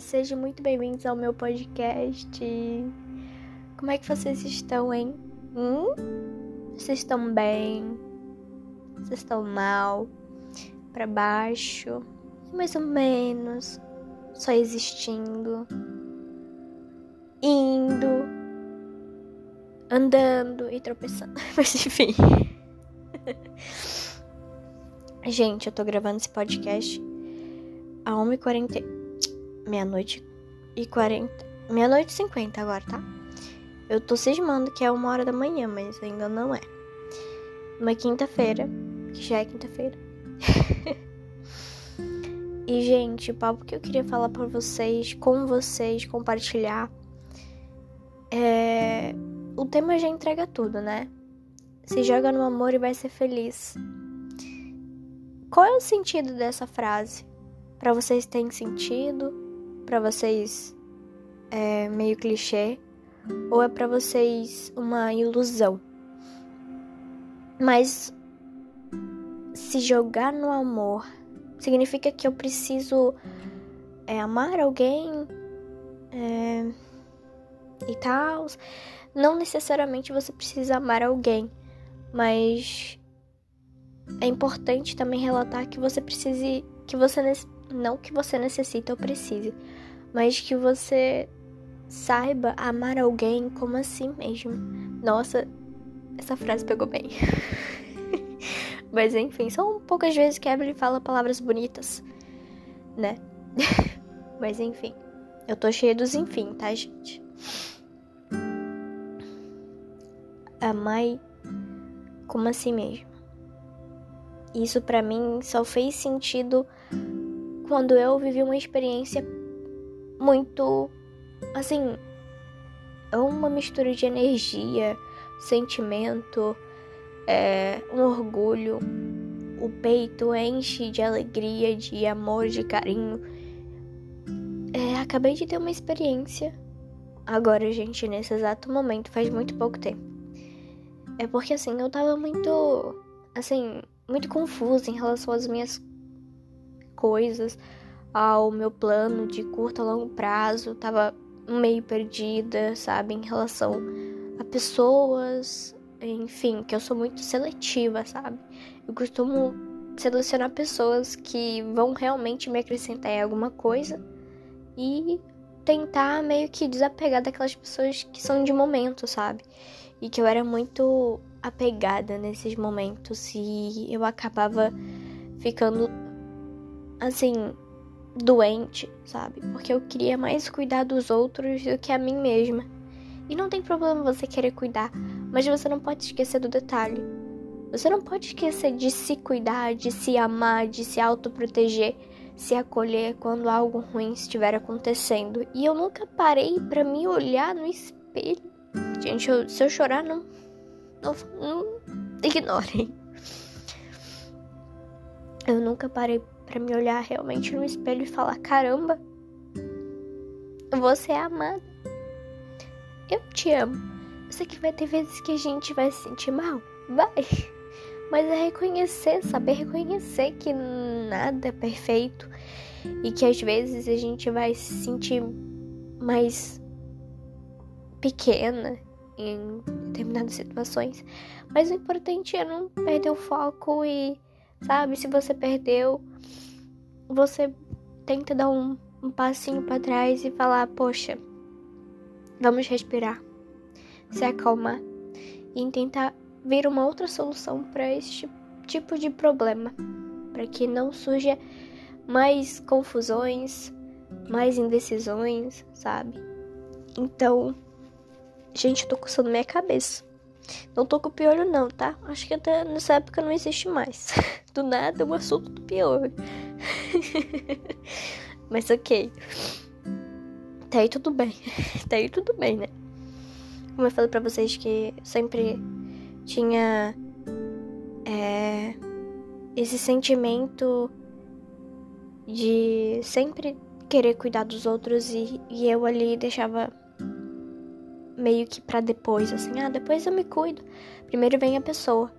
Sejam muito bem-vindos ao meu podcast. Como é que vocês estão, hein? Hum? Vocês estão bem? Vocês estão mal? Para baixo? Mais ou menos? Só existindo? Indo? Andando e tropeçando? Mas enfim. Gente, eu tô gravando esse podcast a 1h40. Meia-noite e 40. Meia-noite e 50 agora, tá? Eu tô cismando que é uma hora da manhã, mas ainda não é. Uma quinta-feira, que já é quinta-feira. e, gente, o papo que eu queria falar pra vocês, com vocês, compartilhar. É. O tema já entrega tudo, né? Se joga no amor e vai ser feliz. Qual é o sentido dessa frase? Para vocês tem sentido? Para vocês é meio clichê? Ou é para vocês uma ilusão? Mas se jogar no amor significa que eu preciso é, amar alguém é, e tal. Não necessariamente você precisa amar alguém, mas é importante também relatar que você precise, que você não que você necessita ou precise, mas que você saiba amar alguém como assim mesmo. Nossa, essa frase pegou bem. mas enfim, são poucas vezes que a Evelyn fala palavras bonitas, né? mas enfim, eu tô cheia dos enfim, tá, gente? Amai como assim mesmo. Isso para mim só fez sentido quando eu vivi uma experiência muito assim, é uma mistura de energia, sentimento, é, um orgulho. O peito enche de alegria, de amor, de carinho. É, acabei de ter uma experiência. Agora, gente, nesse exato momento, faz muito pouco tempo. É porque assim, eu tava muito. Assim, muito confusa em relação às minhas coisas, ao meu plano de curto a longo prazo, tava meio perdida, sabe, em relação a pessoas, enfim, que eu sou muito seletiva, sabe? Eu costumo selecionar pessoas que vão realmente me acrescentar em alguma coisa e tentar meio que desapegar daquelas pessoas que são de momento, sabe? E que eu era muito apegada nesses momentos e eu acabava ficando assim doente, sabe? Porque eu queria mais cuidar dos outros do que a mim mesma. E não tem problema você querer cuidar, mas você não pode esquecer do detalhe. Você não pode esquecer de se cuidar, de se amar, de se autoproteger, se acolher quando algo ruim estiver acontecendo. E eu nunca parei para me olhar no espelho. Gente, eu, se eu chorar, não não, não ignorem. Eu nunca parei para me olhar realmente no espelho e falar: caramba, você é amada. Eu te amo. Eu sei que vai ter vezes que a gente vai se sentir mal. Vai. Mas é reconhecer, saber reconhecer que nada é perfeito e que às vezes a gente vai se sentir mais pequena em determinadas situações. Mas o importante é não perder o foco e, sabe, se você perdeu, você tenta dar um, um passinho para trás e falar: Poxa, vamos respirar, se acalmar e tentar ver uma outra solução para este tipo de problema, para que não surja mais confusões, mais indecisões, sabe? Então, Gente, eu tô coçando minha cabeça. Não tô com piolho não, tá? Acho que até nessa época não existe mais. Do nada, o um assunto do piolho. Mas ok. Tá aí tudo bem. Tá aí tudo bem, né? Como eu falei pra vocês que sempre tinha é, esse sentimento de sempre querer cuidar dos outros e, e eu ali deixava meio que para depois, assim, ah, depois eu me cuido. Primeiro vem a pessoa.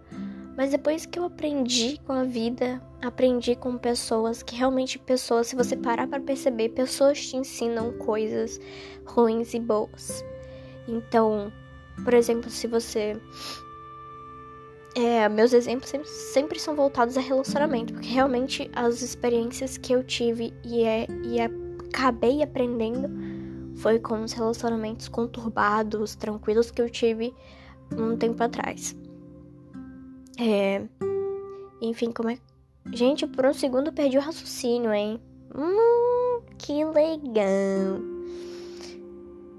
Mas depois que eu aprendi com a vida, aprendi com pessoas que realmente pessoas, se você parar para perceber, pessoas te ensinam coisas ruins e boas. Então, por exemplo, se você é, meus exemplos sempre, sempre, são voltados a relacionamento, porque realmente as experiências que eu tive e, é, e acabei aprendendo foi com os relacionamentos conturbados, tranquilos que eu tive um tempo atrás. É, enfim, como é. Gente, por um segundo eu perdi o raciocínio, hein? Hum, que legal.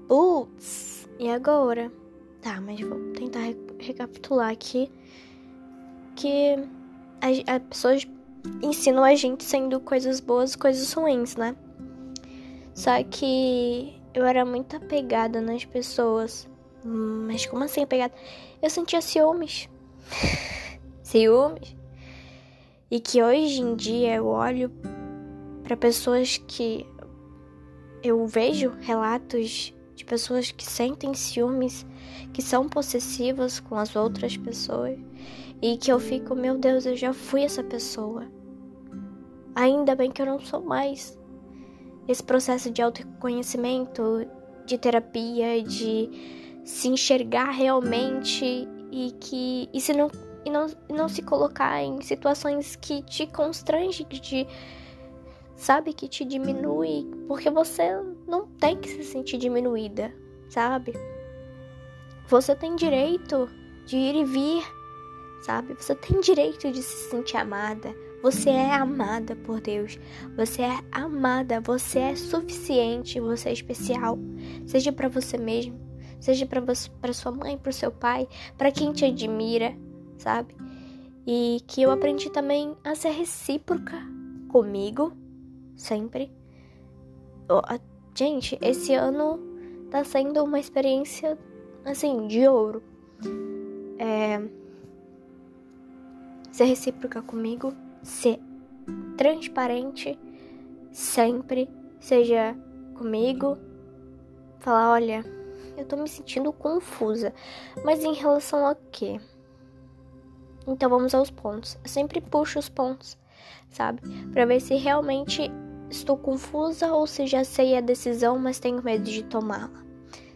Putz, e agora? Tá, mas vou tentar recapitular aqui. Que as, as pessoas ensinam a gente sendo coisas boas coisas ruins, né? Só que eu era muito apegada nas pessoas. Mas como assim apegada? Eu sentia ciúmes. ciúmes. E que hoje em dia eu olho para pessoas que eu vejo relatos de pessoas que sentem ciúmes, que são possessivas com as outras pessoas e que eu fico, meu Deus, eu já fui essa pessoa. Ainda bem que eu não sou mais. Esse processo de autoconhecimento, de terapia, de se enxergar realmente e que e se não e não, e não se colocar em situações que te constrangem, que te sabe que te diminui, porque você não tem que se sentir diminuída, sabe? Você tem direito de ir e vir, sabe? Você tem direito de se sentir amada. Você é amada por Deus. Você é amada, você é suficiente, você é especial. Seja para você mesmo, seja para sua mãe, para seu pai, para quem te admira, sabe? E que eu aprendi também a ser recíproca comigo, sempre. Gente, esse ano tá sendo uma experiência assim de ouro. É... Ser recíproca comigo, ser transparente sempre, seja comigo, falar, olha, eu tô me sentindo confusa, mas em relação a quê? Então vamos aos pontos. Eu sempre puxo os pontos, sabe? Para ver se realmente estou confusa ou se já sei a decisão, mas tenho medo de tomá-la,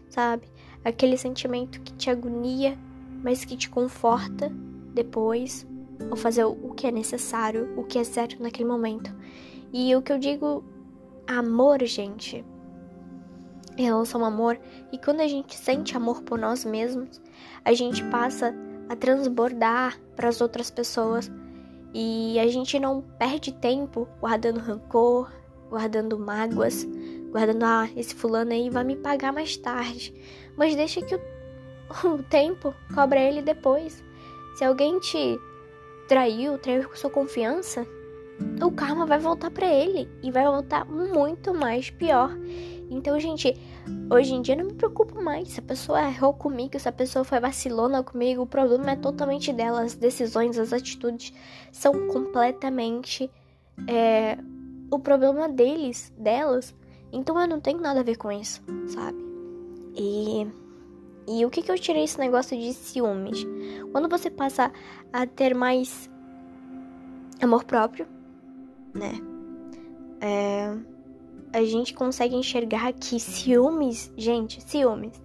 sabe? Aquele sentimento que te agonia, mas que te conforta depois, ou fazer o que é necessário, o que é certo naquele momento. E o que eu digo, amor, gente, em relação ao amor, e quando a gente sente amor por nós mesmos, a gente passa a transbordar para as outras pessoas e a gente não perde tempo guardando rancor, guardando mágoas, guardando ah, esse fulano aí vai me pagar mais tarde, mas deixa que o, o tempo cobra ele depois. Se alguém te traiu, traiu com sua confiança, o karma vai voltar para ele e vai voltar muito mais pior. Então, gente, hoje em dia não me preocupo mais. Se a pessoa errou comigo, se a pessoa foi vacilona comigo, o problema é totalmente dela. As decisões, as atitudes são completamente é, o problema deles, delas. Então eu não tenho nada a ver com isso, sabe? E, e o que, que eu tirei esse negócio de ciúmes? Quando você passa a ter mais amor próprio, né? É, a gente consegue enxergar que ciúmes, gente, ciúmes,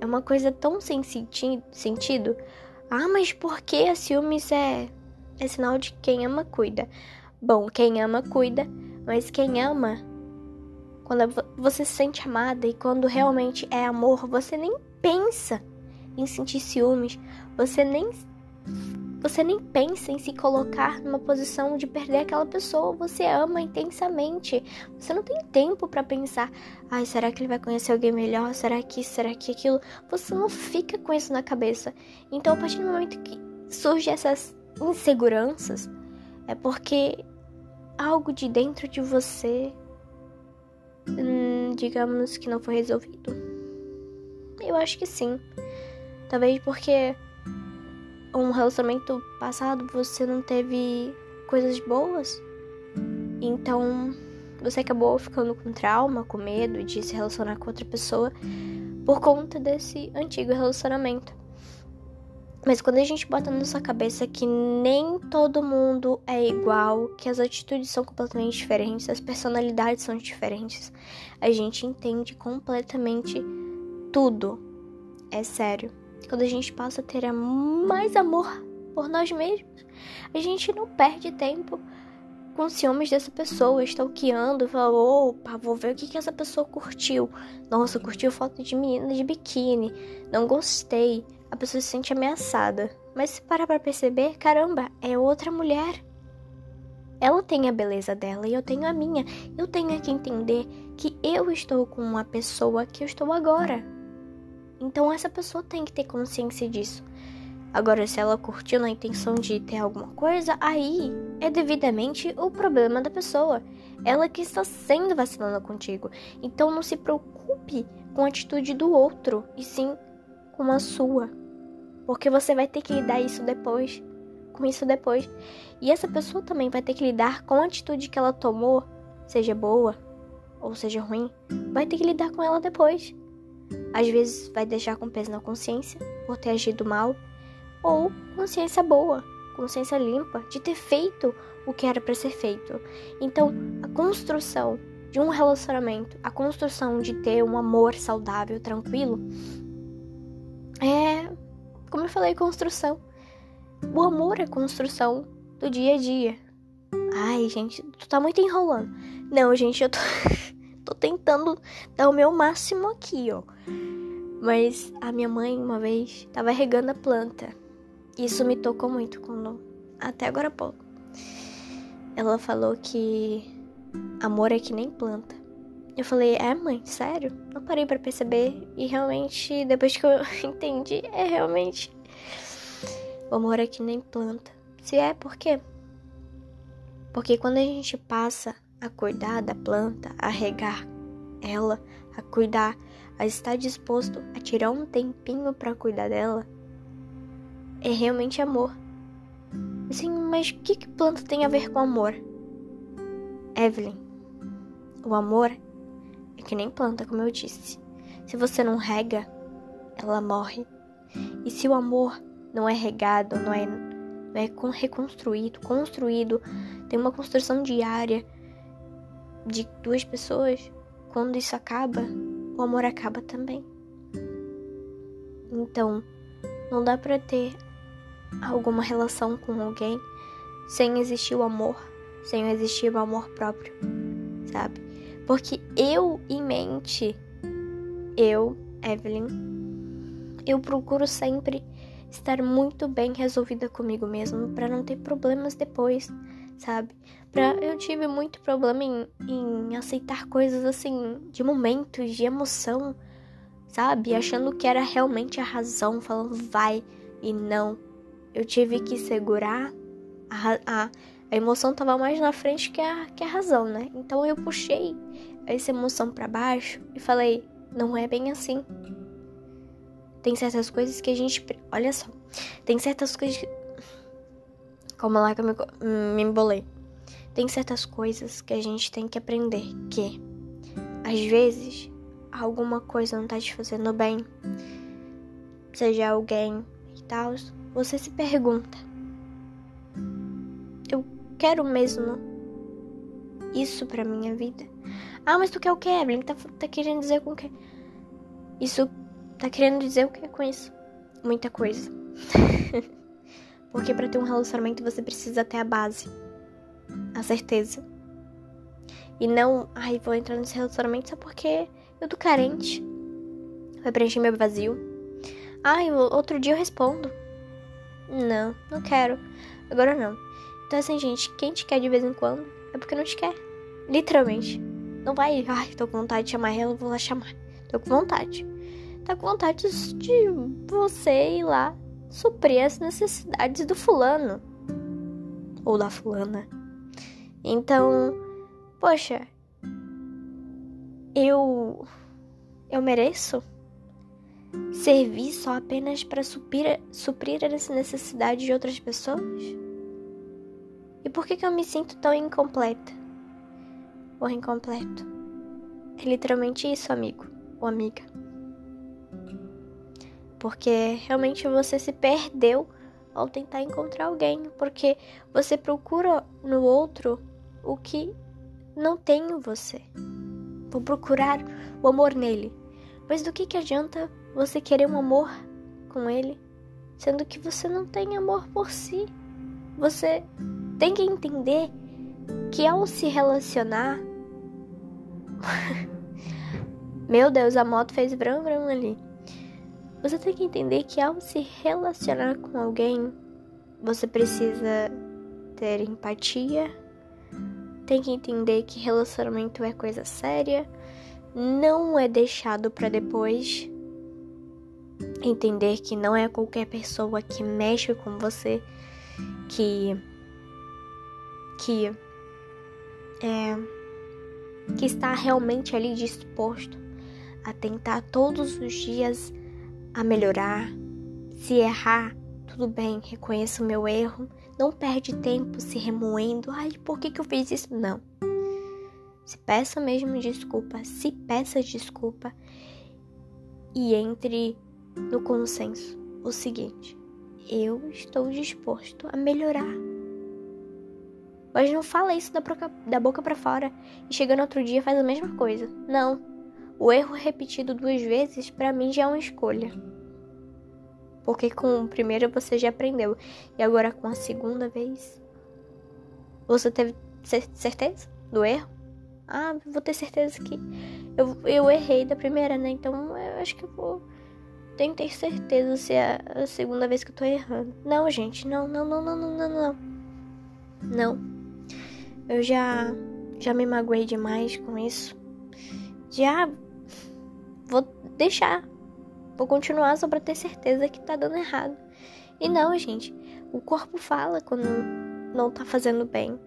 é uma coisa tão sem senti sentido. Ah, mas por que ciúmes é, é sinal de quem ama cuida? Bom, quem ama cuida, mas quem ama, quando você se sente amada e quando realmente é amor, você nem pensa em sentir ciúmes, você nem você nem pensa em se colocar numa posição de perder aquela pessoa. Você ama intensamente. Você não tem tempo para pensar: ai, será que ele vai conhecer alguém melhor? Será que isso? Será que aquilo? Você não fica com isso na cabeça. Então, a partir do momento que surgem essas inseguranças, é porque algo de dentro de você, hum, digamos que não foi resolvido. Eu acho que sim. Talvez porque um relacionamento passado você não teve coisas boas, então você acabou ficando com trauma, com medo de se relacionar com outra pessoa por conta desse antigo relacionamento. Mas quando a gente bota na nossa cabeça que nem todo mundo é igual, que as atitudes são completamente diferentes, as personalidades são diferentes, a gente entende completamente tudo. É sério. Quando a gente passa a ter mais amor por nós mesmos, a gente não perde tempo com ciúmes dessa pessoa, stalkeando, falou, opa, vou ver o que, que essa pessoa curtiu. Nossa, curtiu foto de menina de biquíni, não gostei a pessoa se sente ameaçada. Mas se parar pra perceber, caramba, é outra mulher. Ela tem a beleza dela e eu tenho a minha. Eu tenho que entender que eu estou com uma pessoa que eu estou agora. Então essa pessoa tem que ter consciência disso. Agora, se ela curtiu na intenção de ter alguma coisa, aí é devidamente o problema da pessoa. Ela que está sendo vacilando contigo. Então não se preocupe com a atitude do outro, e sim com a sua. Porque você vai ter que lidar isso depois, com isso depois. E essa pessoa também vai ter que lidar com a atitude que ela tomou, seja boa ou seja ruim, vai ter que lidar com ela depois. Às vezes vai deixar com peso na consciência por ter agido mal, ou consciência boa, consciência limpa de ter feito o que era para ser feito. Então, a construção de um relacionamento, a construção de ter um amor saudável, tranquilo, é como eu falei, construção. O amor é construção do dia a dia. Ai, gente, tu tá muito enrolando. Não, gente, eu tô, tô tentando dar o meu máximo aqui, ó. Mas a minha mãe, uma vez, tava regando a planta. Isso me tocou muito quando. Até agora pouco. Ela falou que amor é que nem planta. Eu falei, é mãe, sério? Não parei para perceber e realmente, depois que eu entendi, é realmente. O amor é que nem planta. Se é, por quê? Porque quando a gente passa a cuidar da planta, a regar ela, a cuidar, a estar disposto a tirar um tempinho para cuidar dela, é realmente amor. Assim, mas o que, que planta tem a ver com amor? Evelyn, o amor é que nem planta, como eu disse. Se você não rega, ela morre. E se o amor não é regado, não é, não é reconstruído, construído, tem uma construção diária de duas pessoas, quando isso acaba, o amor acaba também. Então, não dá para ter alguma relação com alguém sem existir o amor, sem existir o amor próprio, sabe? Porque eu em mente, eu, Evelyn, eu procuro sempre estar muito bem resolvida comigo mesmo para não ter problemas depois, sabe? Pra, eu tive muito problema em, em aceitar coisas assim, de momentos, de emoção, sabe? Achando que era realmente a razão, falando vai e não. Eu tive que segurar a, a a emoção estava mais na frente que a, que a razão, né? Então eu puxei essa emoção para baixo e falei: não é bem assim. Tem certas coisas que a gente. Olha só. Tem certas coisas. Calma lá que eu me, me embolei. Tem certas coisas que a gente tem que aprender que, às vezes, alguma coisa não tá te fazendo bem, seja alguém e tal, você se pergunta: quero mesmo isso pra minha vida. Ah, mas tu quer o que, Evelyn? Tá, tá querendo dizer com o quê? Isso tá querendo dizer o que com isso? Muita coisa. porque para ter um relacionamento você precisa ter a base, a certeza. E não, ai, vou entrar nesse relacionamento só porque eu tô carente. Vai preencher meu vazio. Ai, outro dia eu respondo. Não, não quero. Agora não. Então, assim, gente, quem te quer de vez em quando é porque não te quer. Literalmente. Não vai, ai, tô com vontade de chamar ela, vou lá chamar. Tô com vontade. Tá com vontade de você ir lá suprir as necessidades do fulano. Ou da fulana. Então, poxa, eu. Eu mereço servir só apenas para suprir, suprir as necessidades de outras pessoas? E por que, que eu me sinto tão incompleta? Ou incompleto? É literalmente isso, amigo ou amiga. Porque realmente você se perdeu ao tentar encontrar alguém, porque você procura no outro o que não tem em você. Vou procurar o amor nele. Mas do que, que adianta você querer um amor com ele, sendo que você não tem amor por si? Você tem que entender que ao se relacionar. Meu Deus, a moto fez brum brum ali. Você tem que entender que ao se relacionar com alguém, você precisa ter empatia, tem que entender que relacionamento é coisa séria, não é deixado para depois. Entender que não é qualquer pessoa que mexe com você que que é que está realmente ali disposto a tentar todos os dias a melhorar. Se errar, tudo bem, reconheço o meu erro. Não perde tempo se remoendo. Ai, por que, que eu fiz isso? Não. Se peça mesmo desculpa, se peça desculpa e entre no consenso o seguinte: eu estou disposto a melhorar. Mas não fala isso da boca, da boca para fora e chegando outro dia faz a mesma coisa. Não. O erro repetido duas vezes para mim já é uma escolha. Porque com o primeiro você já aprendeu e agora com a segunda vez você teve certeza do erro? Ah, vou ter certeza que eu, eu errei da primeira, né? Então eu acho que eu vou. Tenho que ter certeza se é a segunda vez que eu tô errando. Não, gente, não, não, não, não, não, não, não. Não. Eu já. Já me magoei demais com isso. Já vou deixar. Vou continuar só pra ter certeza que tá dando errado. E não, gente. O corpo fala quando não tá fazendo bem.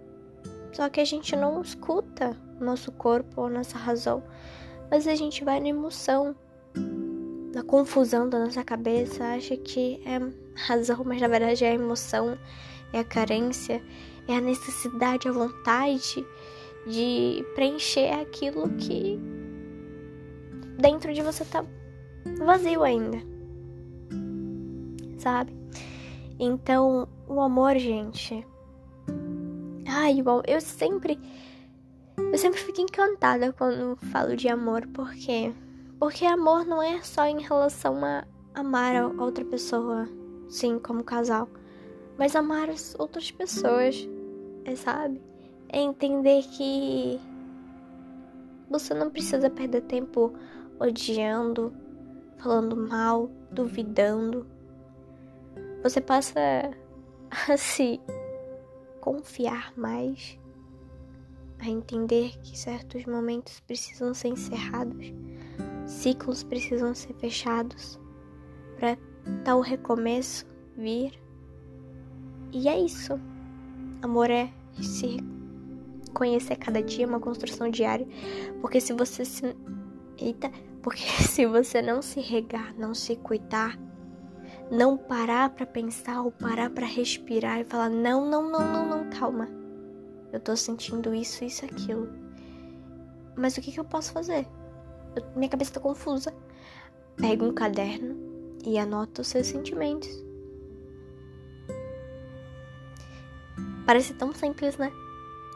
Só que a gente não escuta o nosso corpo ou nossa razão. Mas a gente vai na emoção, na confusão da nossa cabeça, acha que é razão, mas na verdade é a emoção, é a carência, é a necessidade, a vontade de preencher aquilo que dentro de você tá vazio ainda. Sabe? Então, o amor, gente. Ai, bom, eu sempre. Eu sempre fico encantada quando falo de amor, porque. Porque amor não é só em relação a amar a outra pessoa, sim, como casal, mas amar as outras pessoas, é, sabe? É entender que você não precisa perder tempo odiando, falando mal, duvidando. Você passa a se confiar mais, a entender que certos momentos precisam ser encerrados, ciclos precisam ser fechados para tal recomeço vir. E é isso. Amor é se conhecer cada dia, uma construção diária, porque se você se Eita, porque se você não se regar, não se cuidar, não parar para pensar ou parar para respirar e falar: não, não, não, não, não, calma. Eu tô sentindo isso, isso, aquilo. Mas o que, que eu posso fazer? Eu, minha cabeça tá confusa. Pega um caderno e anota os seus sentimentos. Parece tão simples, né?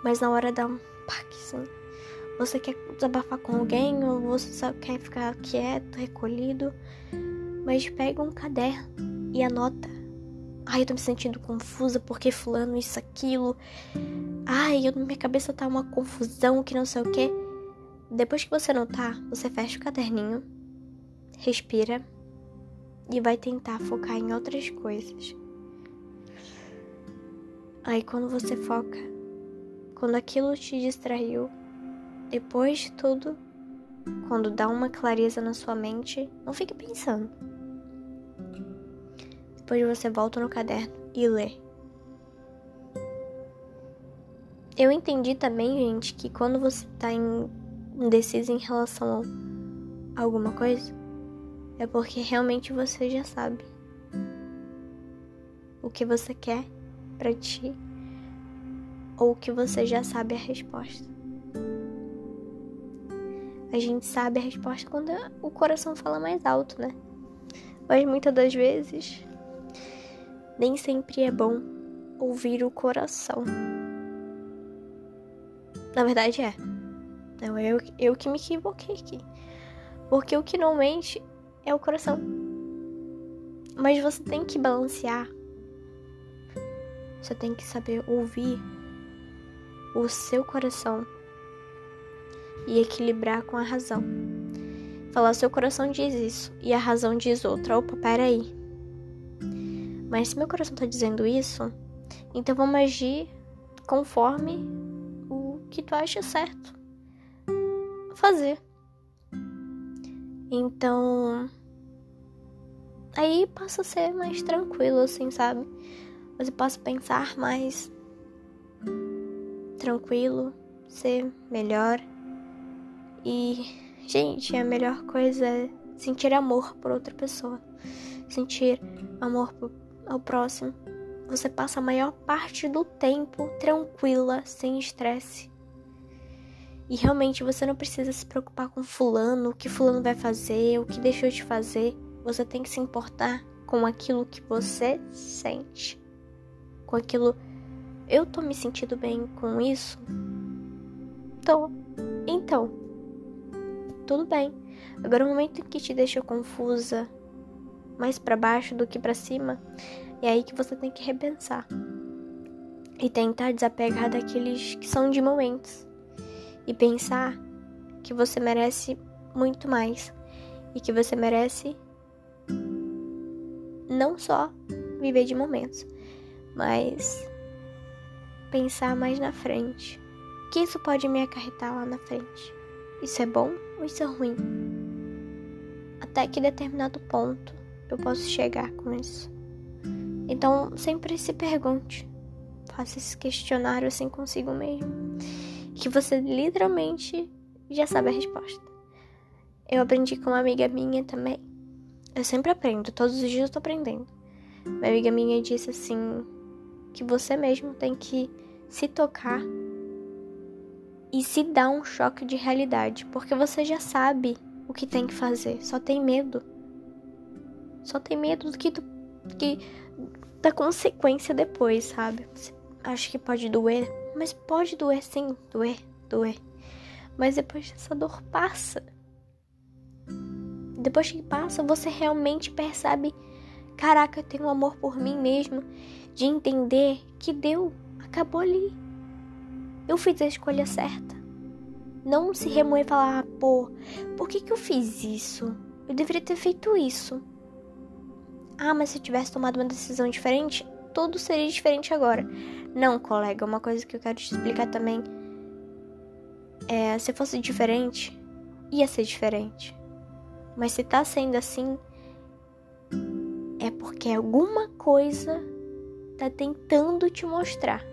Mas na hora dá um paque, assim. Você quer desabafar com alguém ou você só quer ficar quieto, recolhido, mas pega um caderno e anota. Ai, eu tô me sentindo confusa porque fulano isso, aquilo. Ai, eu, minha cabeça tá uma confusão que não sei o que. Depois que você anotar, você fecha o caderninho, respira e vai tentar focar em outras coisas. Aí quando você foca, quando aquilo te distraiu, depois de tudo, quando dá uma clareza na sua mente, não fique pensando. Depois você volta no caderno e lê. Eu entendi também, gente, que quando você tá indeciso em relação a alguma coisa, é porque realmente você já sabe o que você quer para ti ou que você já sabe a resposta. A gente sabe a resposta quando o coração fala mais alto, né? Mas muitas das vezes, nem sempre é bom ouvir o coração. Na verdade é. Não, eu, eu que me equivoquei aqui. Porque o que não mente é o coração. Mas você tem que balancear. Você tem que saber ouvir o seu coração e equilibrar com a razão. Falar, seu coração diz isso e a razão diz outra. Opa, peraí. Mas se meu coração tá dizendo isso, então vamos agir conforme o que tu acha certo fazer. Então, aí passa a ser mais tranquilo, assim, sabe? Você passa a pensar mais tranquilo, ser melhor. E, gente, a melhor coisa é sentir amor por outra pessoa, sentir amor ao próximo. Você passa a maior parte do tempo tranquila, sem estresse. E realmente você não precisa se preocupar com fulano, o que fulano vai fazer, o que deixou de fazer. Você tem que se importar com aquilo que você sente. Com aquilo. Eu tô me sentindo bem com isso? Tô. Então. Tudo bem. Agora o momento que te deixa confusa, mais para baixo do que para cima, é aí que você tem que repensar. E tentar desapegar daqueles que são de momentos e pensar que você merece muito mais e que você merece não só viver de momentos, mas pensar mais na frente. O que isso pode me acarretar lá na frente? Isso é bom ou isso é ruim? Até que determinado ponto eu posso chegar com isso. Então, sempre se pergunte, faça esse questionário assim consigo mesmo que você literalmente já sabe a resposta. Eu aprendi com uma amiga minha também. Eu sempre aprendo, todos os dias eu tô aprendendo. Uma amiga minha disse assim que você mesmo tem que se tocar e se dar um choque de realidade, porque você já sabe o que tem que fazer, só tem medo. Só tem medo do que, tu, que da consequência depois, sabe? Acha que pode doer, mas pode doer sim, doer, doer. Mas depois essa dor passa. Depois que passa, você realmente percebe: caraca, eu tenho amor por mim mesmo. De entender que deu, acabou ali. Eu fiz a escolha certa. Não se remoer e falar, ah, pô, por que, que eu fiz isso? Eu deveria ter feito isso. Ah, mas se eu tivesse tomado uma decisão diferente, tudo seria diferente agora. Não, colega, uma coisa que eu quero te explicar também é, se fosse diferente, ia ser diferente. Mas se tá sendo assim, é porque alguma coisa tá tentando te mostrar.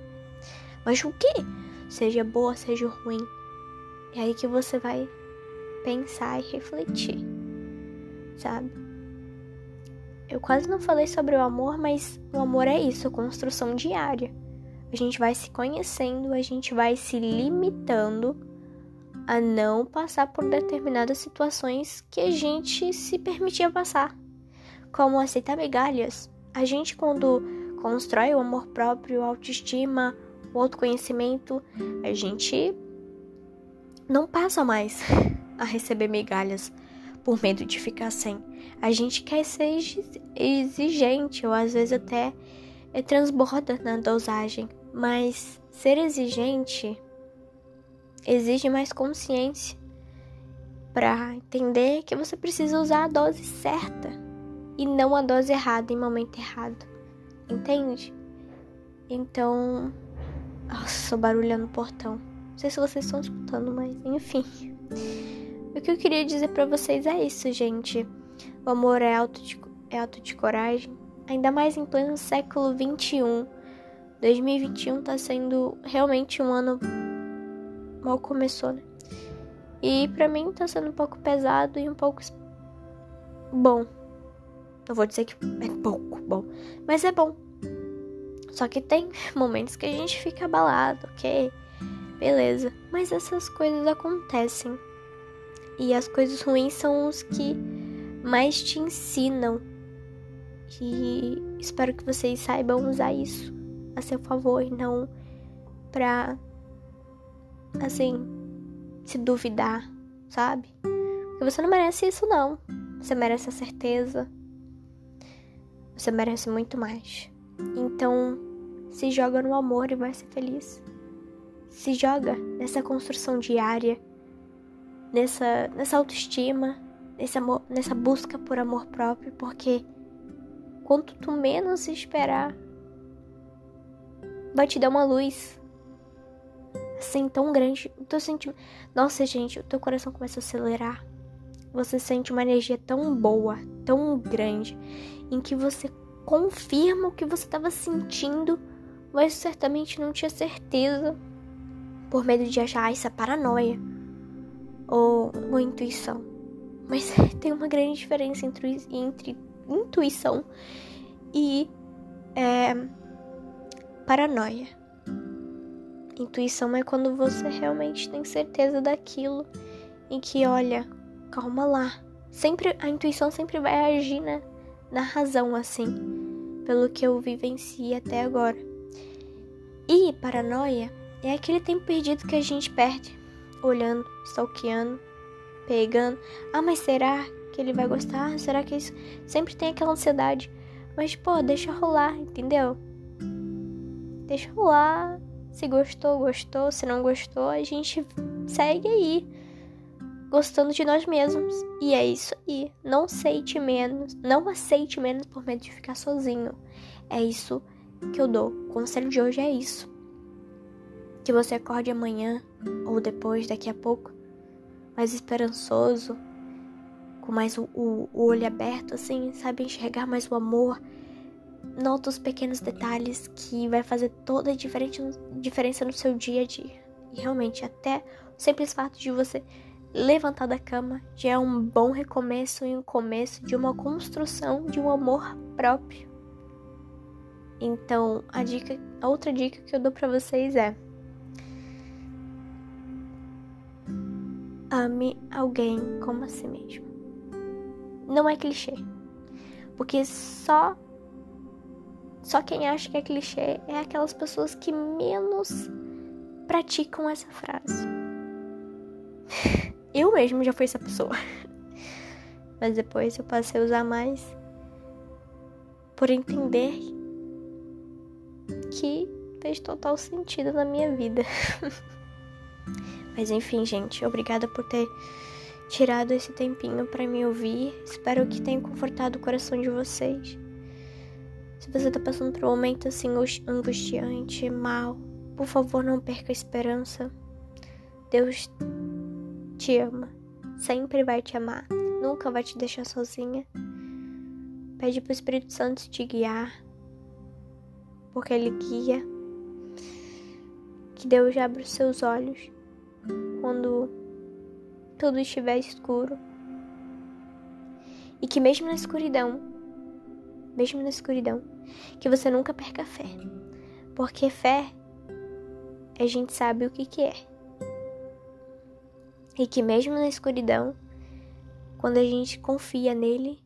Mas o que? Seja boa, seja ruim. É aí que você vai pensar e refletir, sabe? Eu quase não falei sobre o amor, mas o amor é isso, construção diária. A gente vai se conhecendo, a gente vai se limitando a não passar por determinadas situações que a gente se permitia passar, como aceitar migalhas. A gente, quando constrói o amor próprio, autoestima, o autoconhecimento, a gente não passa mais a receber migalhas por medo de ficar sem. A gente quer ser exigente, ou às vezes até é, transborda na dosagem, mas ser exigente exige mais consciência para entender que você precisa usar a dose certa e não a dose errada em momento errado. Entende? Então, nossa, barulhando no portão. Não sei se vocês estão escutando, mas enfim. O que eu queria dizer para vocês é isso, gente. O amor é alto de, é alto de coragem, ainda mais em pleno século 21. 2021 tá sendo realmente um ano mal começou, né? E para mim tá sendo um pouco pesado e um pouco bom. Não vou dizer que é pouco bom, mas é bom. Só que tem momentos que a gente fica abalado, ok? Beleza. Mas essas coisas acontecem. E as coisas ruins são os que mais te ensinam E espero que vocês saibam usar isso a seu favor e não pra, assim, se duvidar, sabe? Porque você não merece isso, não. Você merece a certeza. Você merece muito mais. Então, se joga no amor e vai ser feliz. Se joga nessa construção diária, nessa, nessa autoestima, nesse amor, nessa busca por amor próprio, porque quanto tu menos esperar, vai te dar uma luz assim tão grande. O teu sentimento. Nossa, gente, o teu coração começa a acelerar. Você sente uma energia tão boa, tão grande, em que você confirma o que você estava sentindo, mas certamente não tinha certeza, por medo de achar é paranoia ou, ou intuição. Mas tem uma grande diferença entre, entre intuição e é, paranoia. Intuição é quando você realmente tem certeza daquilo e que, olha, calma lá. Sempre a intuição sempre vai agir na, na razão assim, pelo que eu vivenci até agora. E paranoia é aquele tempo perdido que a gente perde, olhando, stalkeando, pegando. Ah, mas será que ele vai gostar? Será que isso sempre tem aquela ansiedade? Mas pô, deixa rolar, entendeu? Deixa rolar se gostou, gostou. Se não gostou, a gente segue aí. Gostando de nós mesmos. E é isso aí. Não aceite menos. Não aceite menos por medo de ficar sozinho. É isso que eu dou. O conselho de hoje é isso. Que você acorde amanhã ou depois, daqui a pouco, mais esperançoso, com mais o, o, o olho aberto, assim, sabe? Enxergar mais o amor nota os pequenos detalhes que vai fazer toda a diferença no seu dia a dia. E realmente, até o simples fato de você levantar da cama já é um bom recomeço e um começo de uma construção de um amor próprio. Então, a dica, a outra dica que eu dou para vocês é: ame alguém como a si mesmo. Não é clichê, porque só só quem acha que é clichê é aquelas pessoas que menos praticam essa frase. Eu mesmo já fui essa pessoa. Mas depois eu passei a usar mais por entender que fez total sentido na minha vida. Mas enfim, gente, obrigada por ter tirado esse tempinho para me ouvir. Espero que tenha confortado o coração de vocês. Se você tá passando por um momento assim angustiante, mal, por favor, não perca a esperança. Deus te ama, sempre vai te amar, nunca vai te deixar sozinha. Pede pro Espírito Santo te guiar, porque ele guia. Que Deus abra os seus olhos quando tudo estiver escuro. E que mesmo na escuridão, mesmo na escuridão, que você nunca perca a fé. Porque fé, a gente sabe o que, que é. E que mesmo na escuridão, quando a gente confia nele,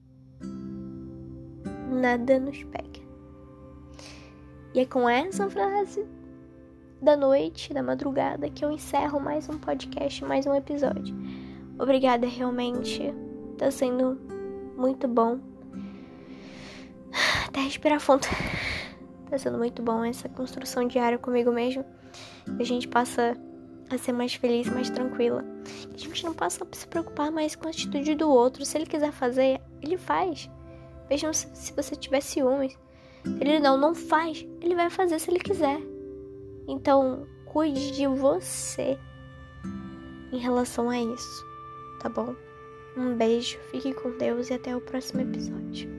nada nos pega. E é com essa frase da noite, da madrugada, que eu encerro mais um podcast, mais um episódio. Obrigada, realmente. Tá sendo muito bom até respirar fundo. Tá sendo muito bom essa construção diária comigo mesmo. A gente passa a ser mais feliz, mais tranquila. A gente não passa a se preocupar mais com a atitude do outro. Se ele quiser fazer, ele faz. Mesmo se você tiver ciúmes. Ele não, não faz. Ele vai fazer se ele quiser. Então, cuide de você em relação a isso, tá bom? Um beijo, fique com Deus e até o próximo episódio.